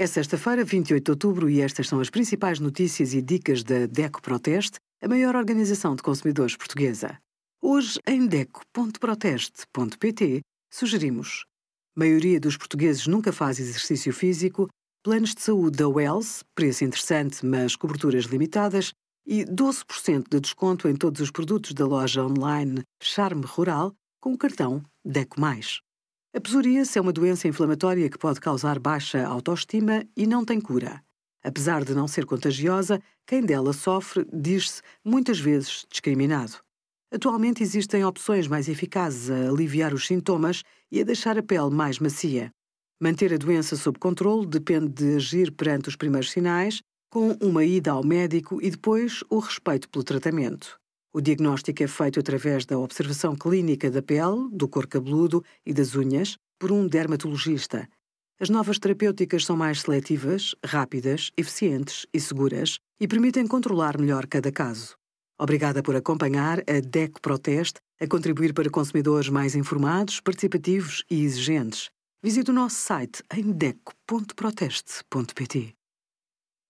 É sexta-feira, 28 de outubro, e estas são as principais notícias e dicas da DECO Proteste, a maior organização de consumidores portuguesa. Hoje, em DECO.proteste.pt, sugerimos: maioria dos portugueses nunca faz exercício físico, planos de saúde da Wells, preço interessante, mas coberturas limitadas, e 12% de desconto em todos os produtos da loja online Charme Rural com o cartão DECO. A psoríase é uma doença inflamatória que pode causar baixa autoestima e não tem cura. Apesar de não ser contagiosa, quem dela sofre diz-se muitas vezes discriminado. Atualmente existem opções mais eficazes a aliviar os sintomas e a deixar a pele mais macia. Manter a doença sob controle depende de agir perante os primeiros sinais, com uma ida ao médico e depois o respeito pelo tratamento. O diagnóstico é feito através da observação clínica da pele, do cor cabeludo e das unhas por um dermatologista. As novas terapêuticas são mais seletivas, rápidas, eficientes e seguras e permitem controlar melhor cada caso. Obrigada por acompanhar a DEC Proteste a contribuir para consumidores mais informados, participativos e exigentes. Visite o nosso site em deco.proteste.pt.